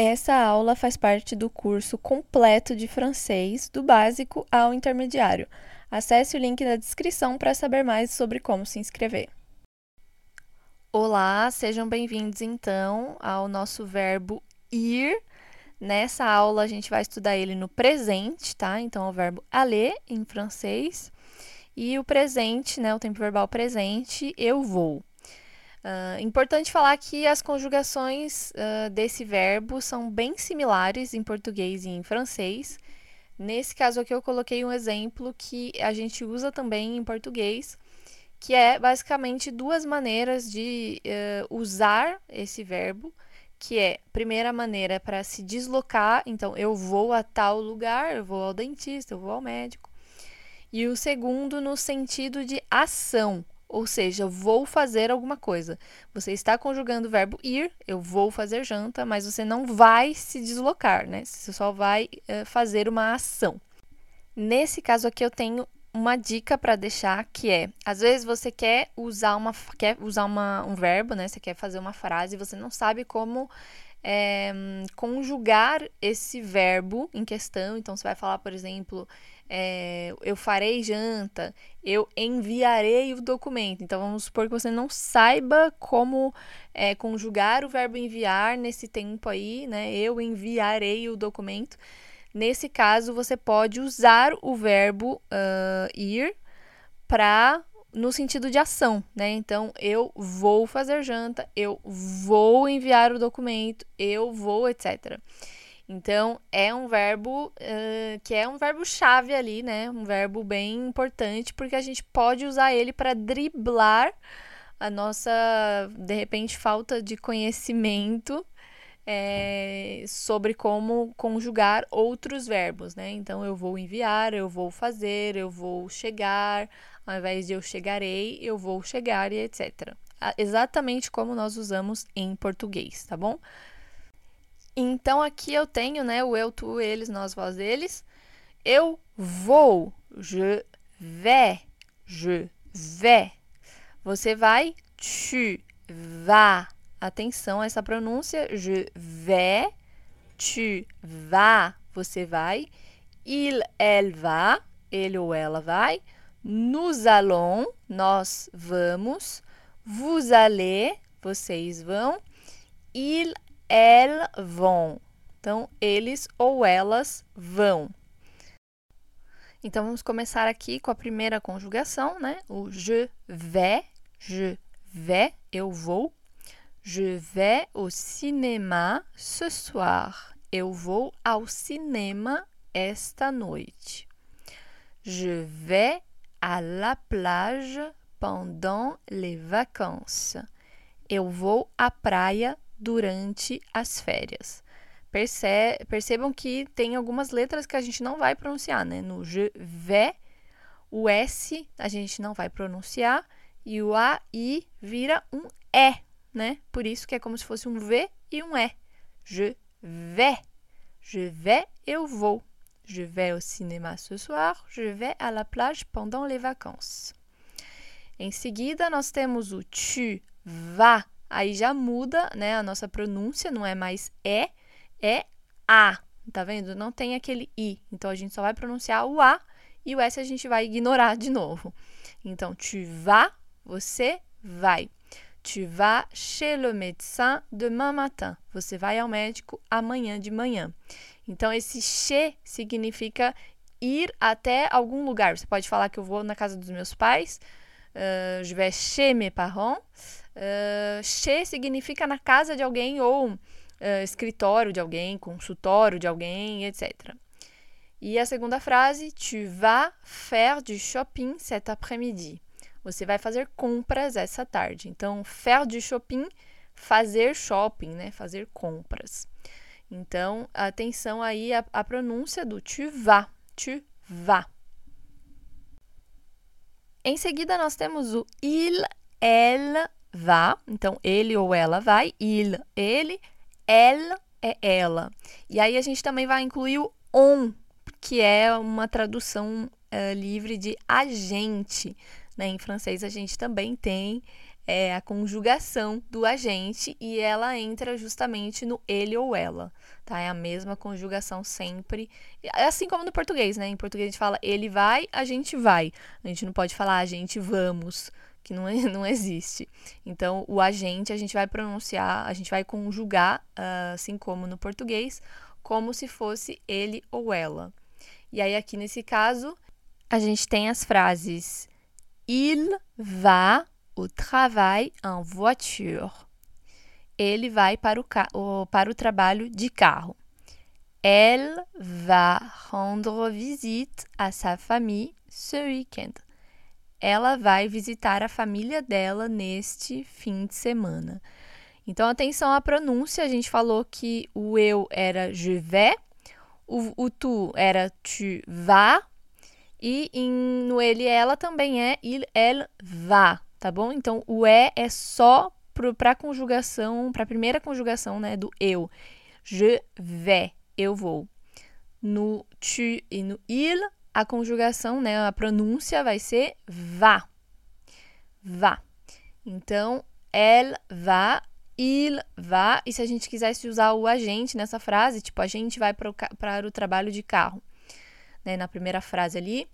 Essa aula faz parte do curso completo de francês, do básico ao intermediário. Acesse o link na descrição para saber mais sobre como se inscrever. Olá, sejam bem-vindos então ao nosso verbo ir. Nessa aula a gente vai estudar ele no presente, tá? Então é o verbo aller em francês e o presente, né? O tempo verbal presente, eu vou. Uh, importante falar que as conjugações uh, desse verbo são bem similares em português e em francês. Nesse caso aqui, eu coloquei um exemplo que a gente usa também em português, que é basicamente duas maneiras de uh, usar esse verbo, que é, primeira maneira é para se deslocar, então eu vou a tal lugar, eu vou ao dentista, eu vou ao médico. E o segundo no sentido de ação, ou seja, vou fazer alguma coisa. Você está conjugando o verbo ir, eu vou fazer janta, mas você não vai se deslocar, né? Você só vai uh, fazer uma ação. Nesse caso aqui eu tenho uma dica para deixar que é, às vezes você quer usar uma quer usar uma, um verbo, né? Você quer fazer uma frase e você não sabe como é, conjugar esse verbo em questão. Então você vai falar, por exemplo, é, eu farei janta, eu enviarei o documento. Então, vamos supor que você não saiba como é, conjugar o verbo enviar nesse tempo aí, né? Eu enviarei o documento. Nesse caso, você pode usar o verbo uh, ir para no sentido de ação, né? Então, eu vou fazer janta, eu vou enviar o documento, eu vou, etc. Então, é um verbo uh, que é um verbo chave ali, né? Um verbo bem importante, porque a gente pode usar ele para driblar a nossa, de repente, falta de conhecimento é, sobre como conjugar outros verbos, né? Então, eu vou enviar, eu vou fazer, eu vou chegar, ao invés de eu chegarei, eu vou chegar e etc. Exatamente como nós usamos em português, tá bom? Então aqui eu tenho, né, o eu, tu, eles, nós, vós, eles. Eu vou, je vais, je vais. Você vai, tu vas. Atenção a essa pronúncia, je vais, tu vas, você vai. Il, elle va, ele ou ela vai. Nous allons, nós vamos. Vous allez, vocês vão. Il, elles vont. Então, eles ou elas vão. Então, vamos começar aqui com a primeira conjugação, né? O je vais, je vais, eu vou. Je vais au cinéma ce soir. Eu vou ao cinema esta noite. Je vais à la plage pendant les vacances. Eu vou à praia durante as férias. Perce percebam que tem algumas letras que a gente não vai pronunciar, né? No je vais, o S a gente não vai pronunciar e o A, I vira um E, né? Por isso que é como se fosse um V e um E. Je vais. Je vais, eu vou. Je vais au cinéma ce soir. Je vais à la plage pendant les vacances. Em seguida, nós temos o tu vas aí já muda, né, a nossa pronúncia, não é mais é, é a, tá vendo? Não tem aquele i. Então a gente só vai pronunciar o a e o s a gente vai ignorar de novo. Então, tu vas, você vai. Tu vas chez le médecin demain matin. Você vai ao médico amanhã de manhã. Então, esse chez significa ir até algum lugar. Você pode falar que eu vou na casa dos meus pais. Uh, je vais chez mes parents. Uh, che significa na casa de alguém ou uh, escritório de alguém, consultório de alguém, etc. E a segunda frase, tu vas faire du shopping cet après-midi. Você vai fazer compras essa tarde. Então, faire du shopping, fazer shopping, né? Fazer compras. Então, atenção aí à, à pronúncia do tu vas, tu vas. Em seguida, nós temos o il, elle, vá, então ele ou ela vai, il, ele, ela é ela. E aí a gente também vai incluir o on, que é uma tradução uh, livre de agente. Né? Em francês a gente também tem é a conjugação do agente e ela entra justamente no ele ou ela, tá? É a mesma conjugação sempre. É assim como no português, né? Em português a gente fala ele vai, a gente vai. A gente não pode falar a gente vamos, que não, não existe. Então, o agente a gente vai pronunciar, a gente vai conjugar, uh, assim como no português, como se fosse ele ou ela. E aí, aqui nesse caso, a gente tem as frases Il va au travail en voiture. Ele vai para o, para o trabalho de carro. Elle va rendre visite à sa famille ce week-end. Ela vai visitar a família dela neste fim de semana. Então, atenção à pronúncia. A gente falou que o eu era je vais, o, o tu era tu vas, e em, no ele ela também é il, elle va tá bom? Então, o é é só para conjugação, para a primeira conjugação, né, do eu. Je vais, eu vou. No tu e no il, a conjugação, né, a pronúncia vai ser va. Va. Então, elle va, il va. E se a gente quisesse usar o agente nessa frase, tipo, a gente vai para o trabalho de carro. Né, na primeira frase ali,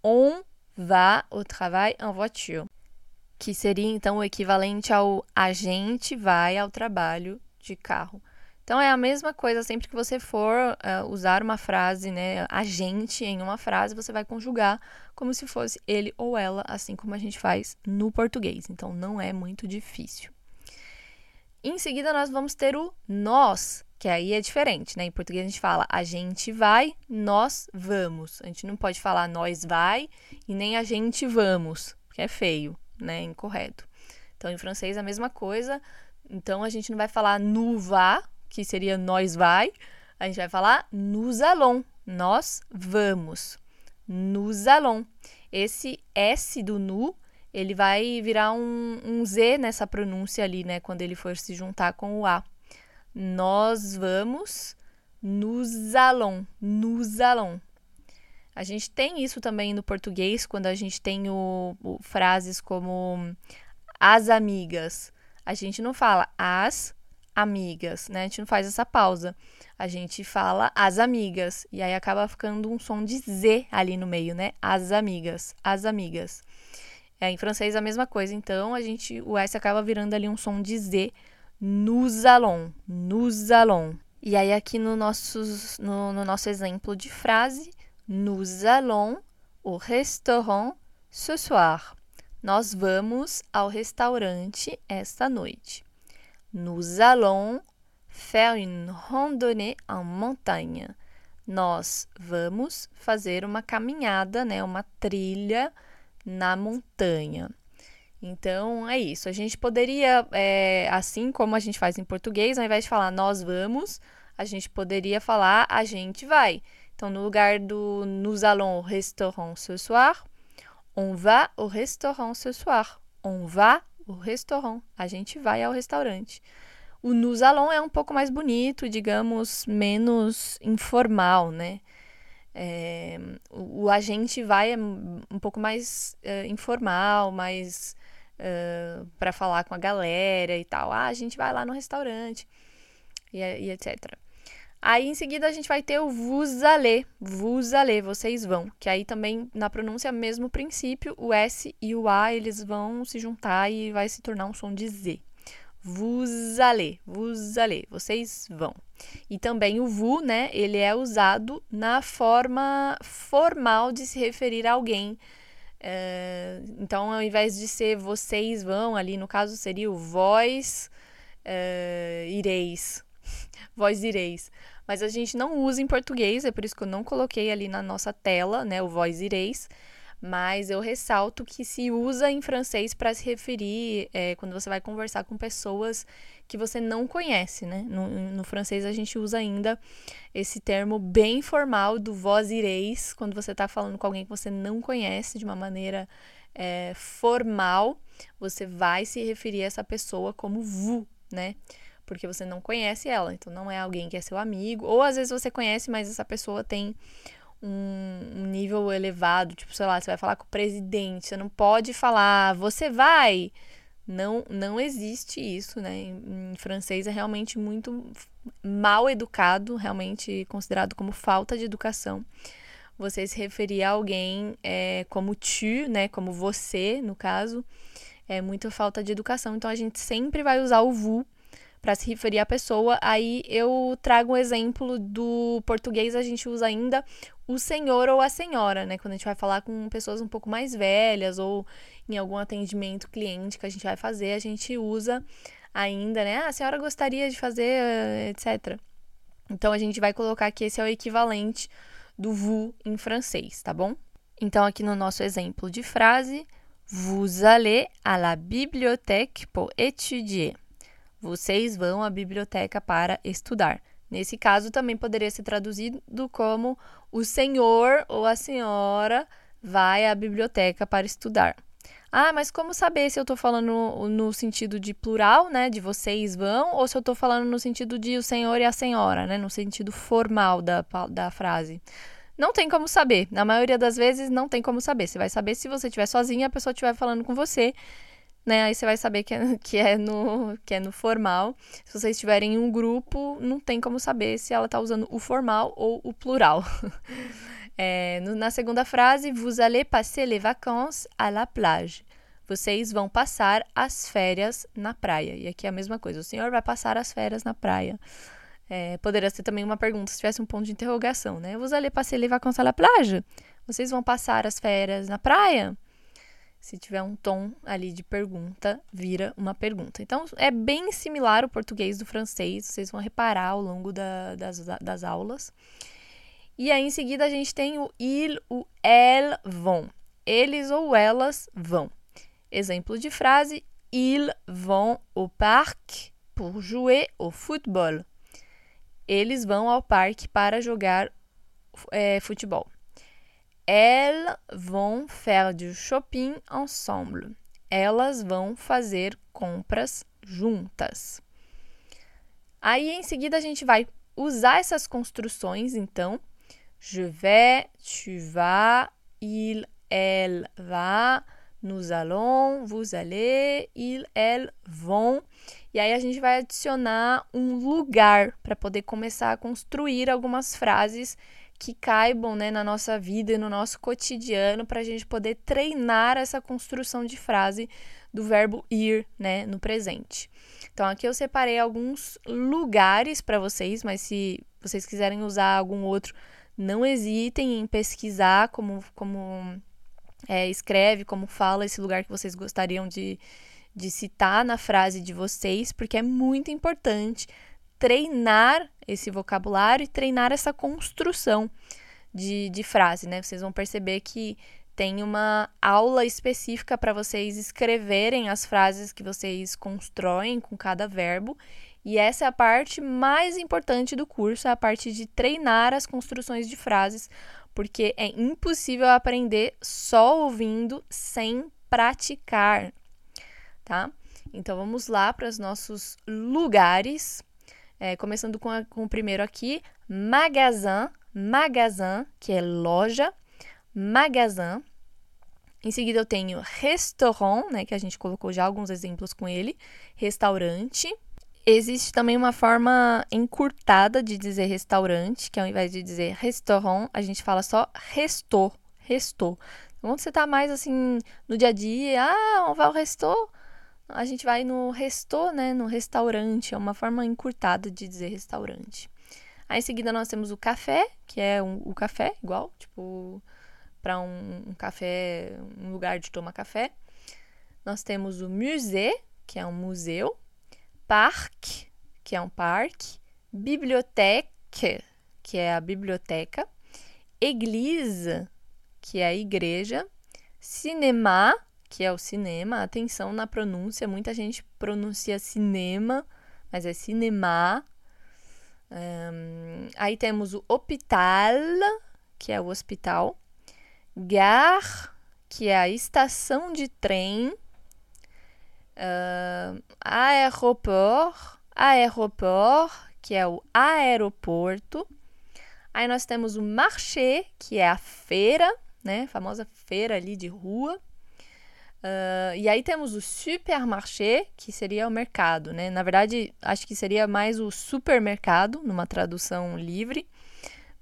on va au travail en voiture que seria então o equivalente ao a gente vai ao trabalho de carro. Então é a mesma coisa sempre que você for uh, usar uma frase, né, a gente em uma frase, você vai conjugar como se fosse ele ou ela, assim como a gente faz no português. Então não é muito difícil. Em seguida nós vamos ter o nós, que aí é diferente, né? Em português a gente fala a gente vai, nós vamos. A gente não pode falar nós vai e nem a gente vamos, que é feio né? Incorreto. Então, em francês, a mesma coisa. Então, a gente não vai falar nous va, que seria nós vai. A gente vai falar nous allons, nós vamos. Nous allons. Esse S do nu, ele vai virar um, um Z nessa pronúncia ali, né? Quando ele for se juntar com o A. Nós vamos, nous allons, nous allons. A gente tem isso também no português, quando a gente tem o, o, frases como as amigas. A gente não fala as amigas, né? A gente não faz essa pausa. A gente fala as amigas. E aí acaba ficando um som de Z ali no meio, né? As amigas, as amigas. É, em francês a mesma coisa, então a gente, o S acaba virando ali um som de Z. Nous allons, nous allons. E aí aqui no, nossos, no, no nosso exemplo de frase, Nous allons au restaurant ce soir. Nós vamos ao restaurante esta noite. Nous allons faire une randonnée en montagne. Nós vamos fazer uma caminhada, né, uma trilha na montanha. Então é isso. A gente poderia, é, assim como a gente faz em português, ao invés de falar nós vamos, a gente poderia falar a gente vai. Então, no lugar do nous allons au restaurant ce soir, on va au restaurant ce soir. On va au restaurant. A gente vai ao restaurante. O nous allons é um pouco mais bonito, digamos, menos informal, né? É, o, o, a gente vai é um pouco mais é, informal, mais é, para falar com a galera e tal. Ah, a gente vai lá no restaurante e, e etc. Aí em seguida a gente vai ter o vous allez, vocês vão, que aí também na pronúncia é mesmo princípio, o S e o A eles vão se juntar e vai se tornar um som de Z. Vous allez, vocês vão. E também o vous, né, ele é usado na forma formal de se referir a alguém. É, então, ao invés de ser vocês vão, ali no caso seria o vós é, ireis, vós ireis. Mas a gente não usa em português, é por isso que eu não coloquei ali na nossa tela, né, o vós ireis. Mas eu ressalto que se usa em francês para se referir é, quando você vai conversar com pessoas que você não conhece, né? No, no, francês a gente usa ainda esse termo bem formal do vós ireis, quando você está falando com alguém que você não conhece de uma maneira é, formal, você vai se referir a essa pessoa como vous, né? porque você não conhece ela, então não é alguém que é seu amigo, ou às vezes você conhece, mas essa pessoa tem um, nível elevado, tipo, sei lá, você vai falar com o presidente, você não pode falar, você vai, Não, não existe isso, né? Em, em francês é realmente muito mal educado, realmente considerado como falta de educação. Você se referir a alguém é, como tu, né? Como você, no caso, é muita falta de educação. Então a gente sempre vai usar o vous para se referir à pessoa. Aí eu trago um exemplo do português, a gente usa ainda o senhor ou a senhora, né? Quando a gente vai falar com pessoas um pouco mais velhas ou em algum atendimento cliente que a gente vai fazer, a gente usa ainda, né? Ah, a senhora gostaria de fazer, etc. Então a gente vai colocar que esse é o equivalente do vous em francês, tá bom? Então aqui no nosso exemplo de frase, vous allez à la bibliothèque pour étudier. Vocês vão à biblioteca para estudar. Nesse caso, também poderia ser traduzido como o senhor ou a senhora vai à biblioteca para estudar. Ah, mas como saber se eu estou falando no sentido de plural, né? De vocês vão, ou se eu estou falando no sentido de o senhor e a senhora, né? No sentido formal da, da frase. Não tem como saber. Na maioria das vezes, não tem como saber. Você vai saber se você estiver sozinha a pessoa estiver falando com você né? Aí você vai saber que é, que é, no, que é no formal. Se vocês estiverem em um grupo, não tem como saber se ela está usando o formal ou o plural. é, no, na segunda frase, vous allez passer les vacances à la plage. Vocês vão passar as férias na praia. E aqui é a mesma coisa. O senhor vai passar as férias na praia. É, poderia ser também uma pergunta se tivesse um ponto de interrogação, né? Vous allez passer les vacances à la plage? Vocês vão passar as férias na praia? Se tiver um tom ali de pergunta, vira uma pergunta. Então, é bem similar o português do francês, vocês vão reparar ao longo da, das, das aulas. E aí, em seguida, a gente tem o il, o elles vont. Eles ou elas vão. Exemplo de frase: Ils vont au parc pour jouer au football. Eles vão ao parque para jogar é, futebol. Elles vont faire du shopping ensemble. Elas vão fazer compras juntas. Aí em seguida a gente vai usar essas construções, então. Je vais, tu vas, il, elle va, nous allons, vous allez, il, elle vont. E aí a gente vai adicionar um lugar para poder começar a construir algumas frases que caibam né, na nossa vida e no nosso cotidiano para a gente poder treinar essa construção de frase do verbo ir né, no presente. Então, aqui eu separei alguns lugares para vocês, mas se vocês quiserem usar algum outro, não hesitem em pesquisar como, como é, escreve, como fala esse lugar que vocês gostariam de, de citar na frase de vocês, porque é muito importante treinar esse vocabulário e treinar essa construção de, de frase, né? Vocês vão perceber que tem uma aula específica para vocês escreverem as frases que vocês constroem com cada verbo. E essa é a parte mais importante do curso, é a parte de treinar as construções de frases, porque é impossível aprender só ouvindo sem praticar, tá? Então vamos lá para os nossos lugares é, começando com, a, com o primeiro aqui, magasin, magasin, que é loja, magasin. Em seguida eu tenho restaurant, né, que a gente colocou já alguns exemplos com ele, restaurante. Existe também uma forma encurtada de dizer restaurante, que ao invés de dizer restaurant, a gente fala só restou, restou. Quando você tá mais assim no dia a dia, ah, on va ao restou, a gente vai no resto, né, no restaurante, é uma forma encurtada de dizer restaurante. Aí em seguida nós temos o café, que é um, o café igual, tipo para um, um, café, um lugar de tomar café. Nós temos o musée, que é um museu, parc, que é um parque, bibliothèque, que é a biblioteca, église, que é a igreja, cinéma, que é o cinema. Atenção na pronúncia, muita gente pronuncia cinema, mas é cinema. Um, aí temos o hospital, que é o hospital. Gare, que é a estação de trem. Uh, aeroport, aeroport, que é o aeroporto. Aí nós temos o marché, que é a feira, né? A famosa feira ali de rua. Uh, e aí temos o supermarché, que seria o mercado, né? Na verdade, acho que seria mais o supermercado, numa tradução livre.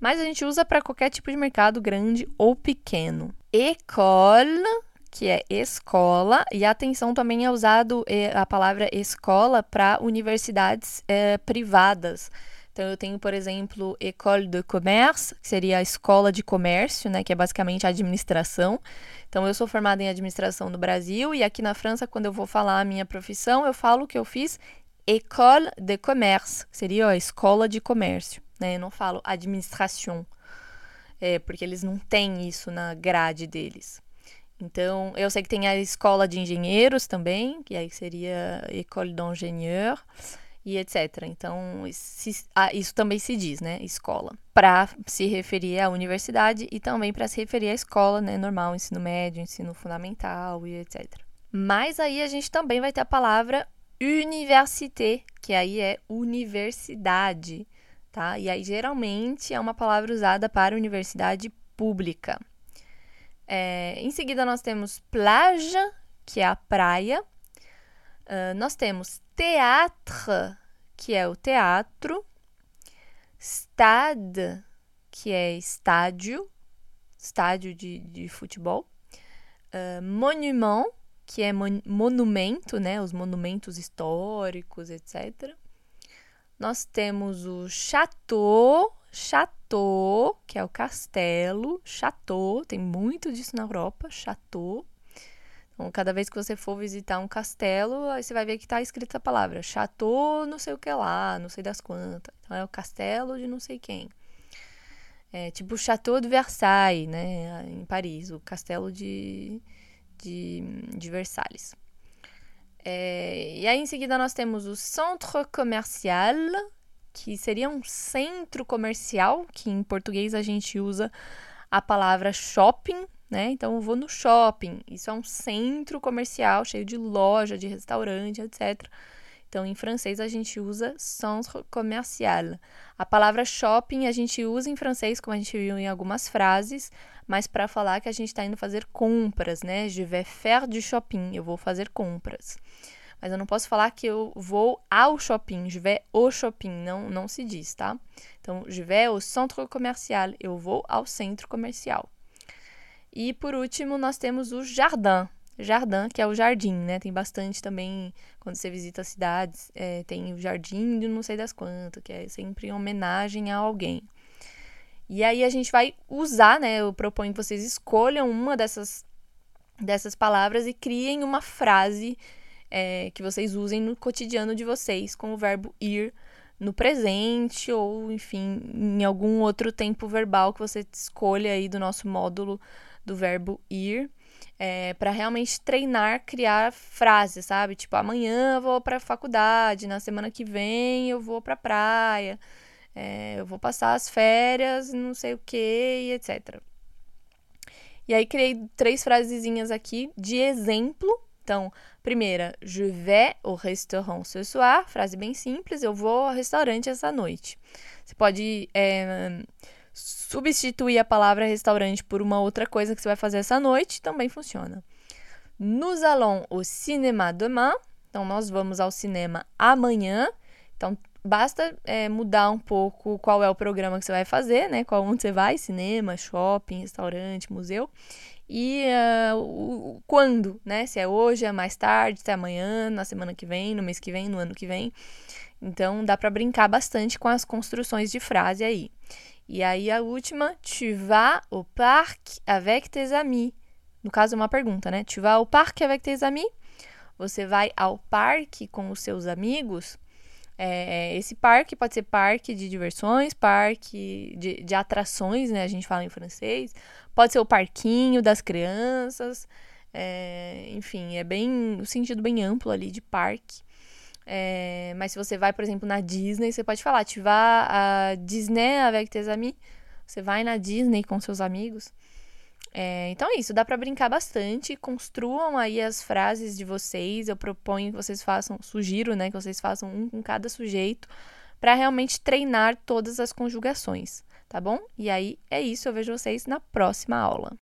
Mas a gente usa para qualquer tipo de mercado, grande ou pequeno. École, que é escola, e atenção também é usado é, a palavra escola para universidades é, privadas. Então, eu tenho, por exemplo, École de Commerce, que seria a escola de comércio, né, que é basicamente a administração. Então, eu sou formada em administração no Brasil e aqui na França, quando eu vou falar a minha profissão, eu falo que eu fiz École de Commerce, que seria a escola de comércio, né? Eu não falo administration, é, porque eles não têm isso na grade deles. Então, eu sei que tem a escola de engenheiros também, que aí seria École d'ingénieur e etc. Então, isso, ah, isso também se diz, né? Escola. Para se referir à universidade e também para se referir à escola, né? Normal, ensino médio, ensino fundamental e etc. Mas aí a gente também vai ter a palavra université, que aí é universidade, tá? E aí geralmente é uma palavra usada para universidade pública. É, em seguida, nós temos plage, que é a praia. Uh, nós temos théâtre, que é o teatro, stade, que é estádio, estádio de, de futebol, uh, monument, que é mon monumento, né, os monumentos históricos, etc. Nós temos o château, château, que é o castelo, château, tem muito disso na Europa, château. Então, cada vez que você for visitar um castelo, aí você vai ver que está escrita a palavra Chateau não sei o que lá, não sei das quantas. Então, é o castelo de não sei quem. É tipo o Chateau de Versailles, né, em Paris, o castelo de, de, de Versalhes. É, e aí, em seguida, nós temos o Centre Commercial, que seria um centro comercial, que em português a gente usa a palavra shopping, né? Então eu vou no shopping, isso é um centro comercial cheio de loja, de restaurante, etc. Então em francês a gente usa centre commercial. A palavra shopping a gente usa em francês, como a gente viu em algumas frases, mas para falar que a gente está indo fazer compras, né? Je vais faire du shopping, eu vou fazer compras. Mas eu não posso falar que eu vou ao shopping, je vais au shopping, não, não se diz, tá? Então, je vais au centre commercial, eu vou ao centro comercial. E por último, nós temos o jardim. Jardim, que é o jardim, né? Tem bastante também, quando você visita cidades, é, tem o jardim de não sei das quantas, que é sempre em homenagem a alguém. E aí a gente vai usar, né? Eu proponho que vocês escolham uma dessas, dessas palavras e criem uma frase é, que vocês usem no cotidiano de vocês com o verbo ir no presente ou, enfim, em algum outro tempo verbal que você escolha aí do nosso módulo do verbo ir, é, para realmente treinar, criar frases, sabe? Tipo, amanhã eu vou para a faculdade, na semana que vem eu vou para praia, é, eu vou passar as férias, não sei o que, etc. E aí criei três frasezinhas aqui de exemplo. Então, primeira, je vais au restaurant ce soir, frase bem simples, eu vou ao restaurante essa noite. Você pode é, substituir a palavra restaurante por uma outra coisa que você vai fazer essa noite, também funciona. Nous allons au cinéma demain. Então, nós vamos ao cinema amanhã. Então, basta é, mudar um pouco qual é o programa que você vai fazer, né? Qual onde você vai, cinema, shopping, restaurante, museu. E uh, o, quando, né? Se é hoje, é mais tarde, se é amanhã, na semana que vem, no mês que vem, no ano que vem. Então, dá para brincar bastante com as construções de frase aí. E aí a última, tu vas au parc avec tes amis. No caso, é uma pergunta, né? Tu vas au parc avec tes amis? Você vai ao parque com os seus amigos? É, esse parque pode ser parque de diversões, parque de, de atrações, né? A gente fala em francês. Pode ser o parquinho das crianças. É, enfim, é bem o sentido bem amplo ali de parque. É, mas se você vai, por exemplo, na Disney, você pode falar, vas à Disney avec tes amis. Você vai na Disney com seus amigos. É, então é isso, dá para brincar bastante. Construam aí as frases de vocês. Eu proponho que vocês façam, sugiro, né, que vocês façam um com cada sujeito, para realmente treinar todas as conjugações, tá bom? E aí é isso, eu vejo vocês na próxima aula.